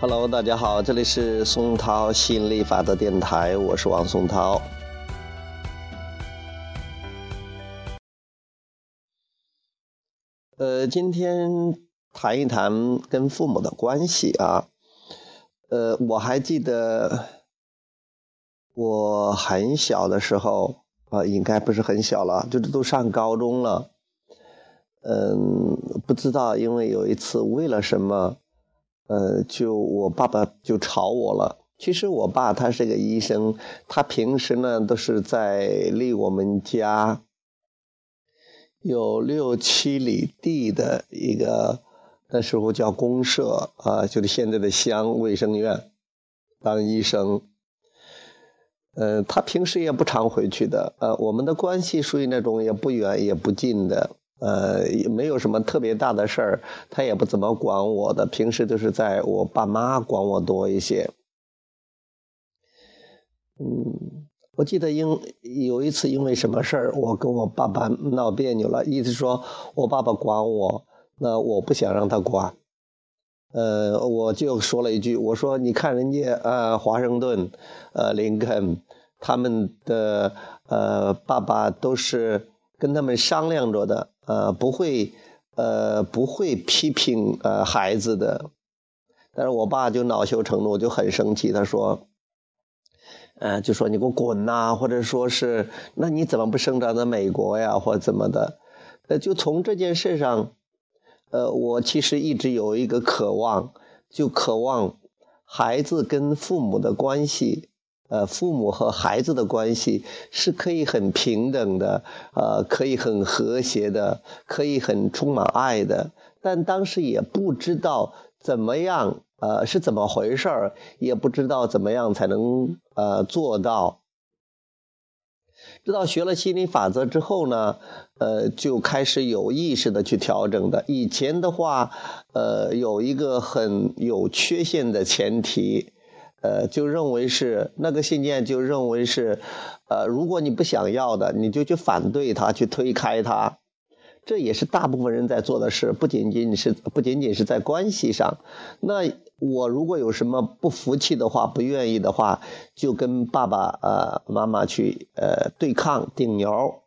Hello，大家好，这里是松涛吸引力法则电台，我是王松涛。呃，今天谈一谈跟父母的关系啊。呃，我还记得我很小的时候啊，应该不是很小了，就是都上高中了。嗯，不知道，因为有一次为了什么。呃，就我爸爸就吵我了。其实我爸他是个医生，他平时呢都是在离我们家有六七里地的一个那时候叫公社啊，就是现在的乡卫生院当医生。呃，他平时也不常回去的。呃，我们的关系属于那种也不远也不近的。呃，也没有什么特别大的事儿，他也不怎么管我的，平时都是在我爸妈管我多一些。嗯，我记得因有一次因为什么事儿，我跟我爸爸闹别扭了，意思说我爸爸管我，那我不想让他管。呃，我就说了一句，我说你看人家呃华盛顿，呃林肯，他们的呃爸爸都是跟他们商量着的。呃，不会，呃，不会批评呃孩子的，但是我爸就恼羞成怒，就很生气，他说，呃，就说你给我滚呐，或者说是，那你怎么不生长在美国呀，或怎么的？呃，就从这件事上，呃，我其实一直有一个渴望，就渴望孩子跟父母的关系。呃，父母和孩子的关系是可以很平等的，呃，可以很和谐的，可以很充满爱的。但当时也不知道怎么样，呃，是怎么回事儿，也不知道怎么样才能呃做到。直到学了心理法则之后呢，呃，就开始有意识的去调整的。以前的话，呃，有一个很有缺陷的前提。呃，就认为是那个信念，就认为是，呃，如果你不想要的，你就去反对他，去推开他，这也是大部分人在做的事，不仅仅是不仅仅是在关系上。那我如果有什么不服气的话，不愿意的话，就跟爸爸呃妈妈去呃对抗顶牛，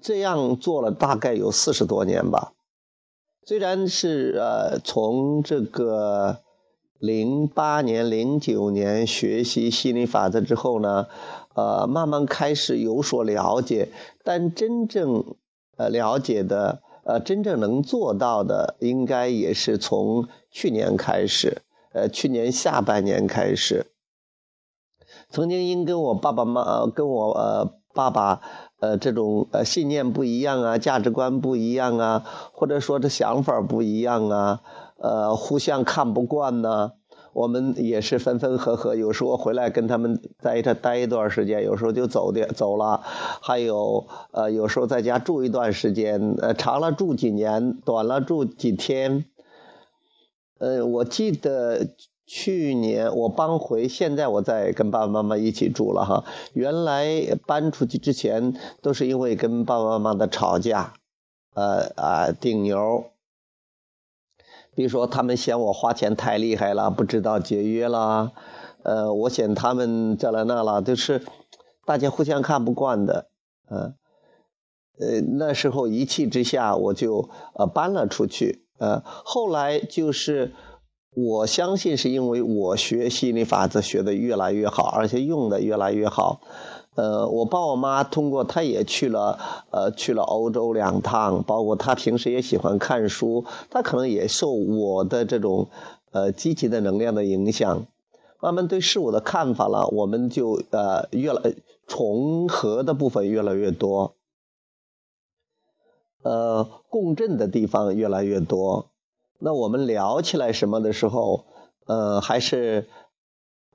这样做了大概有四十多年吧。虽然是呃从这个。零八年、零九年学习心理法则之后呢，呃，慢慢开始有所了解，但真正呃了解的，呃，真正能做到的，应该也是从去年开始，呃，去年下半年开始。曾经因跟我爸爸妈跟我呃爸爸呃这种呃信念不一样啊，价值观不一样啊，或者说这想法不一样啊。呃，互相看不惯呢，我们也是分分合合。有时候回来跟他们在一起待一段时间，有时候就走的走了。还有呃，有时候在家住一段时间，呃，长了住几年，短了住几天。呃，我记得去年我搬回，现在我在跟爸爸妈妈一起住了哈。原来搬出去之前都是因为跟爸爸妈妈的吵架，呃啊顶牛。比如说，他们嫌我花钱太厉害了，不知道节约啦，呃，我嫌他们这了那了，就是大家互相看不惯的，呃，呃，那时候一气之下，我就呃搬了出去，呃，后来就是我相信是因为我学心理法则学的越来越好，而且用的越来越好。呃，我爸我妈通过，他也去了，呃，去了欧洲两趟，包括他平时也喜欢看书，他可能也受我的这种，呃，积极的能量的影响，慢慢对事物的看法了，我们就呃越来重合的部分越来越多，呃，共振的地方越来越多，那我们聊起来什么的时候，呃，还是。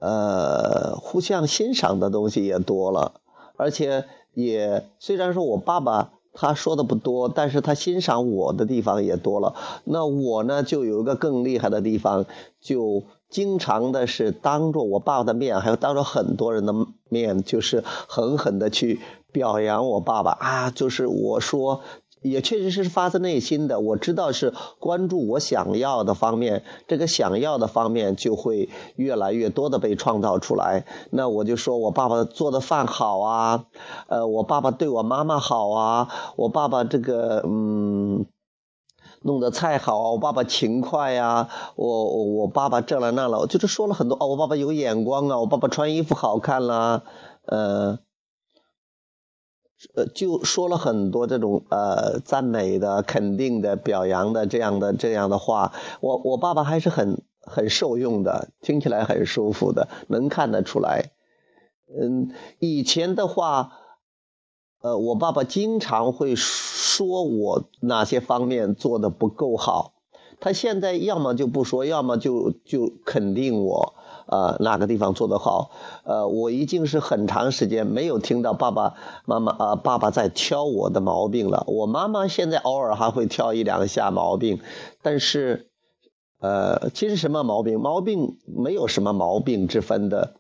呃，互相欣赏的东西也多了，而且也虽然说我爸爸他说的不多，但是他欣赏我的地方也多了。那我呢，就有一个更厉害的地方，就经常的是当着我爸爸的面，还有当着很多人的面，就是狠狠的去表扬我爸爸啊。就是我说也确实是发自内心的。我知道是关注我想要的方面，这个想要的方面就会越来越多的被创造出来。那我就说我爸爸做的饭好啊，呃，我爸爸对我妈妈好啊，我爸爸这个嗯。弄的菜好，我爸爸勤快呀，我我我爸爸这了那了，就是说了很多哦，我爸爸有眼光啊，我爸爸穿衣服好看啦，呃，呃，就说了很多这种呃赞美的、肯定的、表扬的这样的这样的话，我我爸爸还是很很受用的，听起来很舒服的，能看得出来，嗯，以前的话。呃，我爸爸经常会说我哪些方面做的不够好，他现在要么就不说，要么就就肯定我，呃，哪个地方做得好。呃，我已经是很长时间没有听到爸爸妈妈啊，爸爸在挑我的毛病了。我妈妈现在偶尔还会挑一两下毛病，但是，呃，其实什么毛病，毛病没有什么毛病之分的。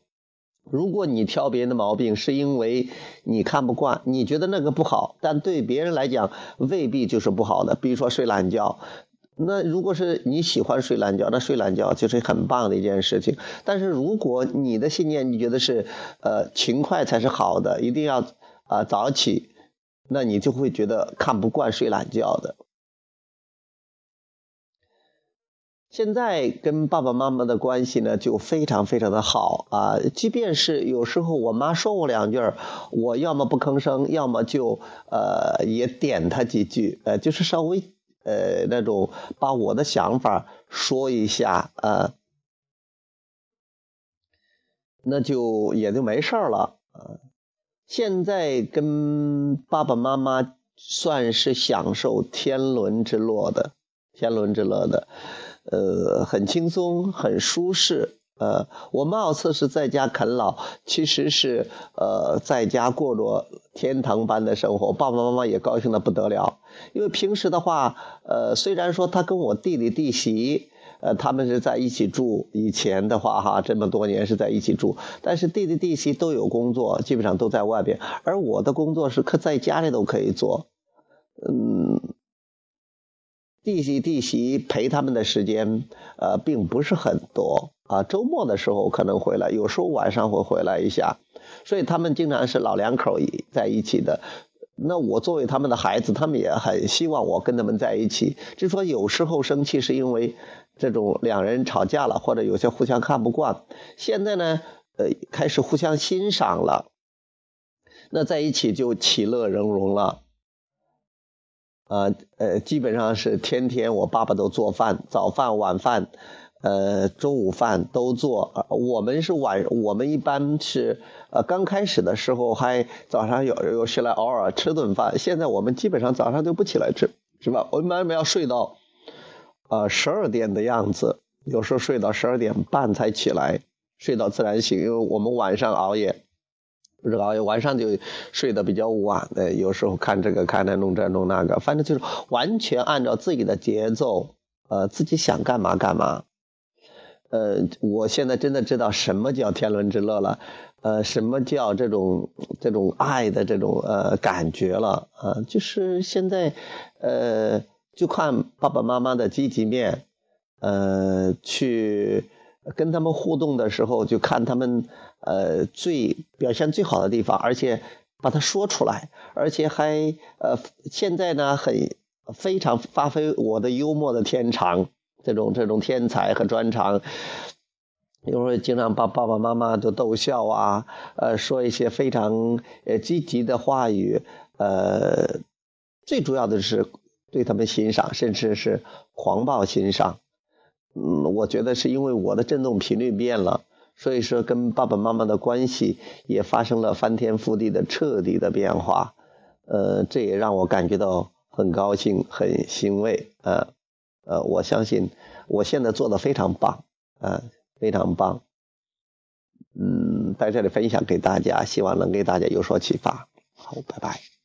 如果你挑别人的毛病，是因为你看不惯，你觉得那个不好，但对别人来讲未必就是不好的。比如说睡懒觉，那如果是你喜欢睡懒觉，那睡懒觉就是很棒的一件事情。但是如果你的信念你觉得是，呃，勤快才是好的，一定要啊早起，那你就会觉得看不惯睡懒觉的。现在跟爸爸妈妈的关系呢，就非常非常的好啊。即便是有时候我妈说我两句我要么不吭声，要么就呃也点她几句，呃，就是稍微呃那种把我的想法说一下啊，那就也就没事了啊。现在跟爸爸妈妈算是享受天伦之乐的，天伦之乐的。呃，很轻松，很舒适。呃，我貌似是在家啃老，其实是呃在家过着天堂般的生活。爸爸妈妈也高兴的不得了，因为平时的话，呃，虽然说他跟我弟弟弟媳，呃，他们是在一起住。以前的话，哈，这么多年是在一起住，但是弟弟弟媳都有工作，基本上都在外边，而我的工作是可在家里都可以做，嗯。弟媳弟媳陪他们的时间，呃，并不是很多啊。周末的时候可能回来，有时候晚上会回来一下，所以他们经常是老两口在一起的。那我作为他们的孩子，他们也很希望我跟他们在一起。就说有时候生气是因为这种两人吵架了，或者有些互相看不惯。现在呢，呃，开始互相欣赏了，那在一起就其乐融融了。呃呃，基本上是天天我爸爸都做饭，早饭、晚饭，呃，中午饭都做。我们是晚，我们一般是呃刚开始的时候还早上有有起来偶尔吃顿饭，现在我们基本上早上就不起来吃，是吧？我们慢慢要睡到呃十二点的样子，有时候睡到十二点半才起来，睡到自然醒，因为我们晚上熬夜。不知道，晚上就睡得比较晚的，有时候看这个看那弄这弄那个，反正就是完全按照自己的节奏，呃，自己想干嘛干嘛。呃，我现在真的知道什么叫天伦之乐了，呃，什么叫这种这种爱的这种呃感觉了啊，就是现在，呃，就看爸爸妈妈的积极面，呃，去。跟他们互动的时候，就看他们呃最表现最好的地方，而且把它说出来，而且还呃现在呢很非常发挥我的幽默的天长，这种这种天才和专长，有时候经常把爸爸妈妈都逗笑啊，呃说一些非常呃积极的话语，呃最主要的是对他们欣赏，甚至是狂暴欣赏。嗯，我觉得是因为我的振动频率变了，所以说跟爸爸妈妈的关系也发生了翻天覆地的彻底的变化。呃，这也让我感觉到很高兴、很欣慰。呃，呃，我相信我现在做的非常棒，啊，非常棒。嗯，在这里分享给大家，希望能给大家有所启发。好，拜拜。